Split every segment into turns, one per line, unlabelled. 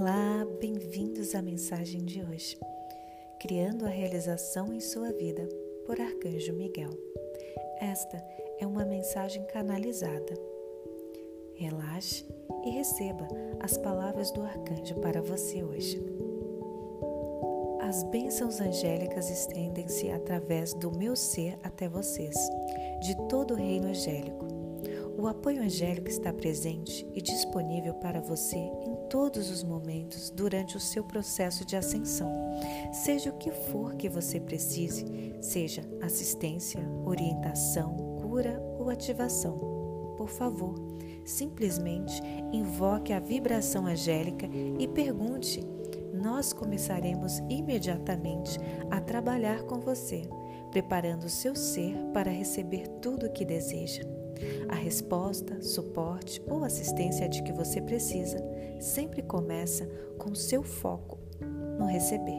Olá, bem-vindos à mensagem de hoje. Criando a realização em sua vida, por Arcanjo Miguel. Esta é uma mensagem canalizada. Relaxe e receba as palavras do arcanjo para você hoje. As bênçãos angélicas estendem-se através do meu ser até vocês, de todo o reino angélico. O apoio angélico está presente e disponível para você em todos os momentos durante o seu processo de ascensão, seja o que for que você precise, seja assistência, orientação, cura ou ativação. Por favor, simplesmente invoque a vibração angélica e pergunte. Nós começaremos imediatamente a trabalhar com você, preparando o seu ser para receber tudo o que deseja. A resposta, suporte ou assistência de que você precisa sempre começa com seu foco no receber.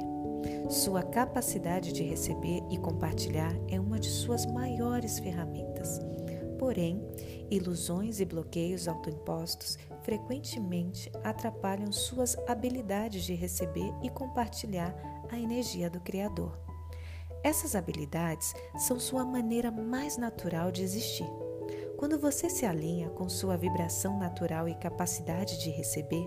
Sua capacidade de receber e compartilhar é uma de suas maiores ferramentas. Porém, ilusões e bloqueios autoimpostos frequentemente atrapalham suas habilidades de receber e compartilhar a energia do Criador. Essas habilidades são sua maneira mais natural de existir. Quando você se alinha com sua vibração natural e capacidade de receber,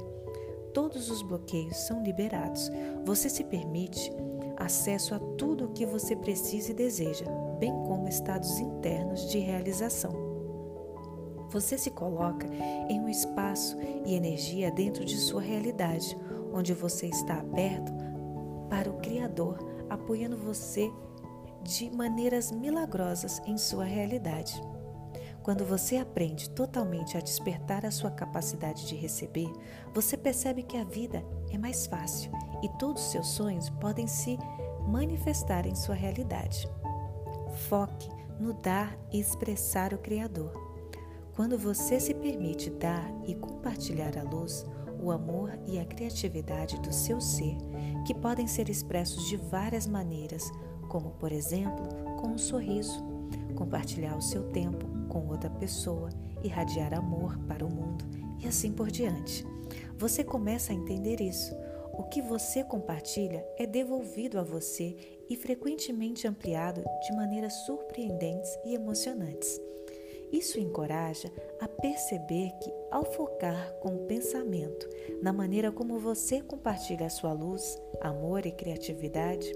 todos os bloqueios são liberados. Você se permite acesso a tudo o que você precisa e deseja, bem como estados internos de realização. Você se coloca em um espaço e energia dentro de sua realidade, onde você está aberto para o Criador, apoiando você de maneiras milagrosas em sua realidade. Quando você aprende totalmente a despertar a sua capacidade de receber, você percebe que a vida é mais fácil e todos os seus sonhos podem se manifestar em sua realidade. Foque no dar e expressar o Criador. Quando você se permite dar e compartilhar a luz, o amor e a criatividade do seu ser, que podem ser expressos de várias maneiras, como por exemplo, com um sorriso, compartilhar o seu tempo com outra pessoa, irradiar amor para o mundo e assim por diante. Você começa a entender isso. O que você compartilha é devolvido a você e frequentemente ampliado de maneiras surpreendentes e emocionantes. Isso encoraja a perceber que, ao focar com o pensamento na maneira como você compartilha a sua luz, amor e criatividade,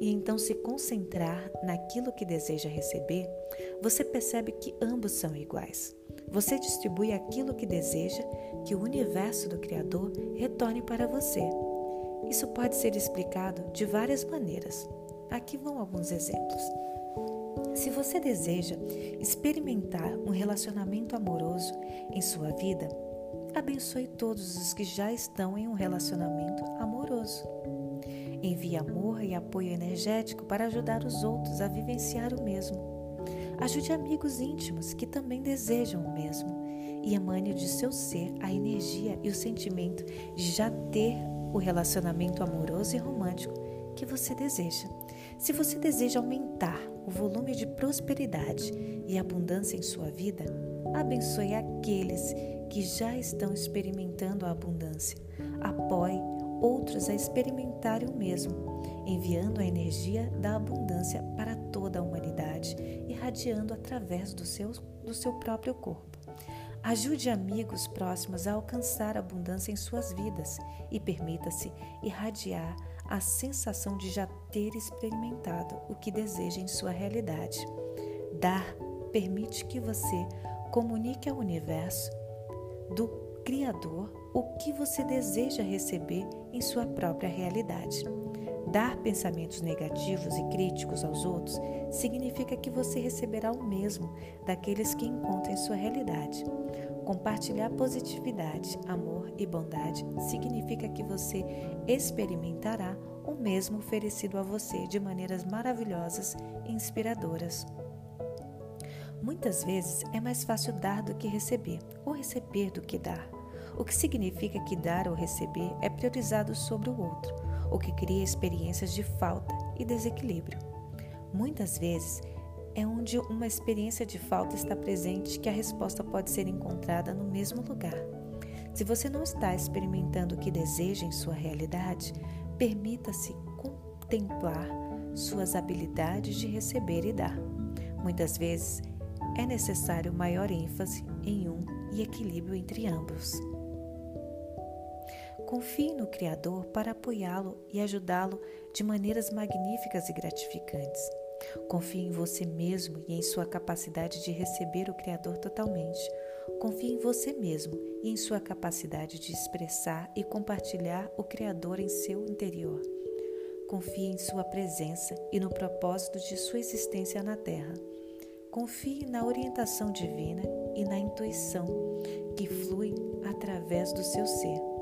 e então se concentrar naquilo que deseja receber, você percebe que ambos são iguais. Você distribui aquilo que deseja que o universo do Criador retorne para você. Isso pode ser explicado de várias maneiras. Aqui vão alguns exemplos. Se você deseja experimentar um relacionamento amoroso em sua vida, abençoe todos os que já estão em um relacionamento amoroso. Envie amor e apoio energético para ajudar os outros a vivenciar o mesmo. Ajude amigos íntimos que também desejam o mesmo e emane de seu ser a energia e o sentimento de já ter o relacionamento amoroso e romântico que você deseja. Se você deseja aumentar o volume de prosperidade e abundância em sua vida, abençoe aqueles que já estão experimentando a abundância. Apoie outros a experimentarem o mesmo, enviando a energia da abundância para toda a humanidade, irradiando através do seu, do seu próprio corpo. Ajude amigos próximos a alcançar abundância em suas vidas e permita-se irradiar a sensação de já ter experimentado o que deseja em sua realidade. Dar permite que você comunique ao universo do Criador o que você deseja receber em sua própria realidade. Dar pensamentos negativos e críticos aos outros significa que você receberá o mesmo daqueles que encontra em sua realidade. Compartilhar positividade, amor e bondade significa que você experimentará o mesmo oferecido a você de maneiras maravilhosas e inspiradoras. Muitas vezes é mais fácil dar do que receber, ou receber do que dar, o que significa que dar ou receber é priorizado sobre o outro, o que cria experiências de falta e desequilíbrio. Muitas vezes é onde uma experiência de falta está presente que a resposta pode ser encontrada no mesmo lugar. Se você não está experimentando o que deseja em sua realidade, permita-se contemplar suas habilidades de receber e dar. Muitas vezes é necessário maior ênfase em um e equilíbrio entre ambos. Confie no Criador para apoiá-lo e ajudá-lo de maneiras magníficas e gratificantes. Confie em você mesmo e em sua capacidade de receber o Criador totalmente. Confie em você mesmo e em sua capacidade de expressar e compartilhar o Criador em seu interior. Confie em sua presença e no propósito de sua existência na Terra. Confie na orientação divina e na intuição que flui através do seu ser.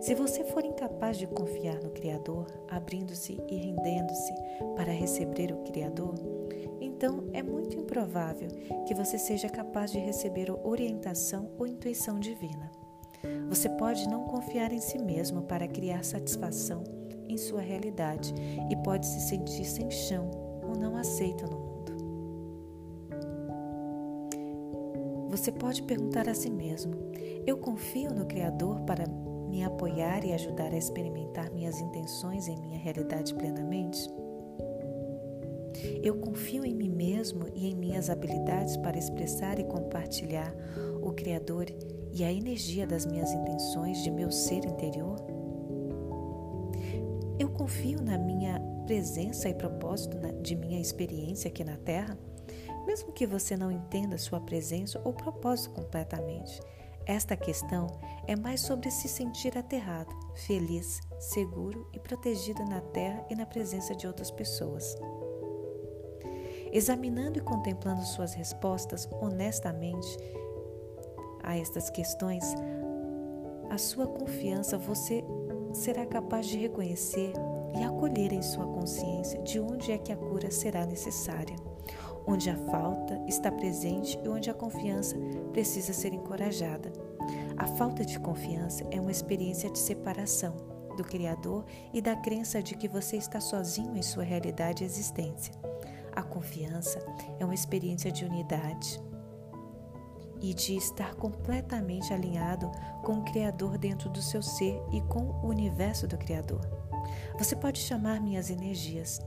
Se você for incapaz de confiar no Criador, abrindo-se e rendendo-se para receber o Criador, então é muito improvável que você seja capaz de receber orientação ou intuição divina. Você pode não confiar em si mesmo para criar satisfação em sua realidade e pode se sentir sem chão ou não aceito no mundo. Você pode perguntar a si mesmo: Eu confio no Criador para me apoiar e ajudar a experimentar minhas intenções em minha realidade plenamente? Eu confio em mim mesmo e em minhas habilidades para expressar e compartilhar o Criador e a energia das minhas intenções de meu ser interior? Eu confio na minha presença e propósito de minha experiência aqui na Terra? Mesmo que você não entenda sua presença ou propósito completamente, esta questão é mais sobre se sentir aterrado, feliz, seguro e protegido na terra e na presença de outras pessoas. Examinando e contemplando suas respostas honestamente a estas questões, a sua confiança você será capaz de reconhecer e acolher em sua consciência de onde é que a cura será necessária onde a falta está presente e onde a confiança precisa ser encorajada. A falta de confiança é uma experiência de separação do Criador e da crença de que você está sozinho em sua realidade e existência. A confiança é uma experiência de unidade e de estar completamente alinhado com o Criador dentro do seu ser e com o universo do Criador. Você pode chamar minhas energias.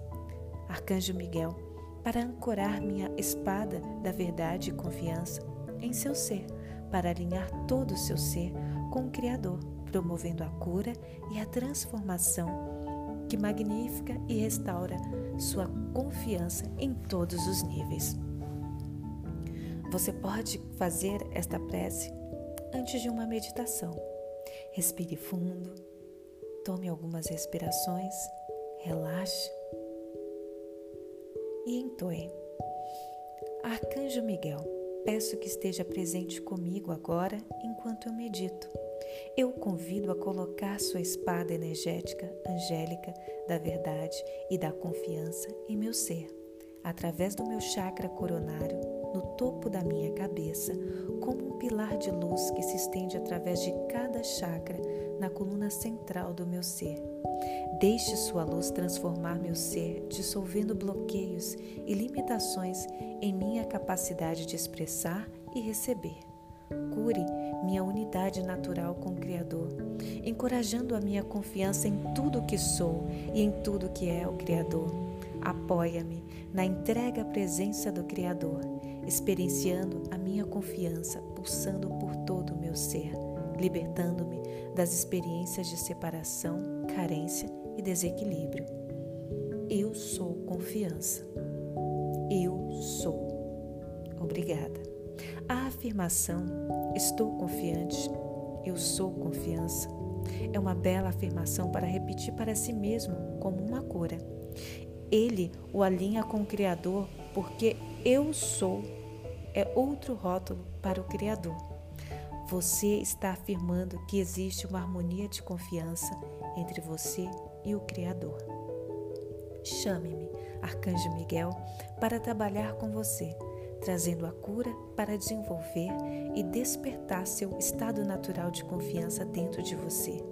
Arcanjo Miguel, para ancorar minha espada da verdade e confiança em seu ser, para alinhar todo o seu ser com o Criador, promovendo a cura e a transformação que magnifica e restaura sua confiança em todos os níveis. Você pode fazer esta prece antes de uma meditação. Respire fundo, tome algumas respirações, relaxe e entoe. Arcanjo Miguel, peço que esteja presente comigo agora enquanto eu medito. Eu o convido a colocar sua espada energética, angélica, da verdade e da confiança em meu ser, através do meu chakra coronário, no topo da minha cabeça, como um pilar de luz que se estende através de cada chakra na coluna central do meu ser Deixe sua luz transformar meu ser, dissolvendo bloqueios e limitações em minha capacidade de expressar e receber. Cure minha unidade natural com o Criador, encorajando a minha confiança em tudo que sou e em tudo que é o Criador. Apoia-me na entrega à presença do Criador, experienciando a minha confiança pulsando por todo o meu ser, libertando-me das experiências de separação, carência e desequilíbrio. Eu sou confiança. Eu sou. Obrigada. A afirmação estou confiante, eu sou confiança é uma bela afirmação para repetir para si mesmo como uma cura. Ele o alinha com o Criador porque eu sou é outro rótulo para o Criador. Você está afirmando que existe uma harmonia de confiança entre você e o Criador. Chame-me, Arcanjo Miguel, para trabalhar com você, trazendo a cura para desenvolver e despertar seu estado natural de confiança dentro de você.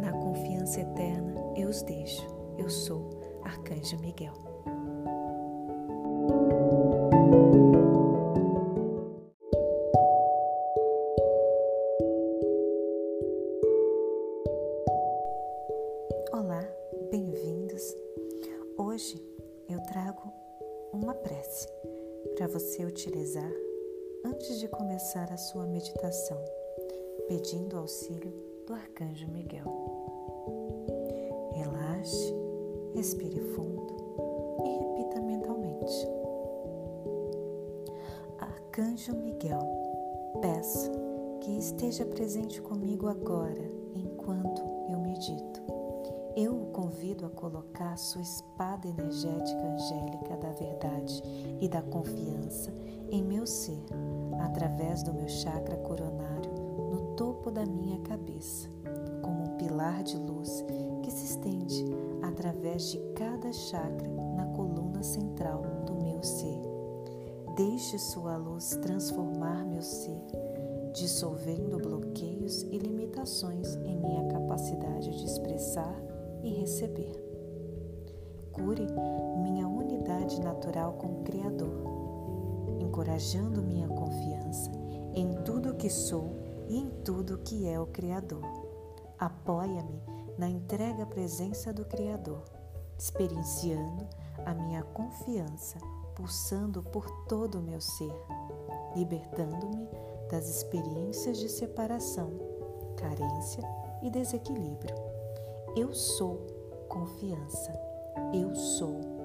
Na confiança eterna, eu os deixo. Eu sou Arcanjo Miguel. Auxílio do Arcanjo Miguel. Relaxe, respire fundo e repita mentalmente. Arcanjo Miguel, peço que esteja presente comigo agora enquanto eu medito. Eu o convido a colocar sua espada energética angélica da verdade e da confiança em meu ser, através do meu chakra coronário topo da minha cabeça, como um pilar de luz que se estende através de cada chakra na coluna central do meu ser. Deixe sua luz transformar meu ser, dissolvendo bloqueios e limitações em minha capacidade de expressar e receber. Cure minha unidade natural com o Criador, encorajando minha confiança em tudo que sou e em tudo que é o Criador. Apoia-me na entrega à presença do Criador, experienciando a minha confiança pulsando por todo o meu ser, libertando-me das experiências de separação, carência e desequilíbrio. Eu sou confiança. Eu sou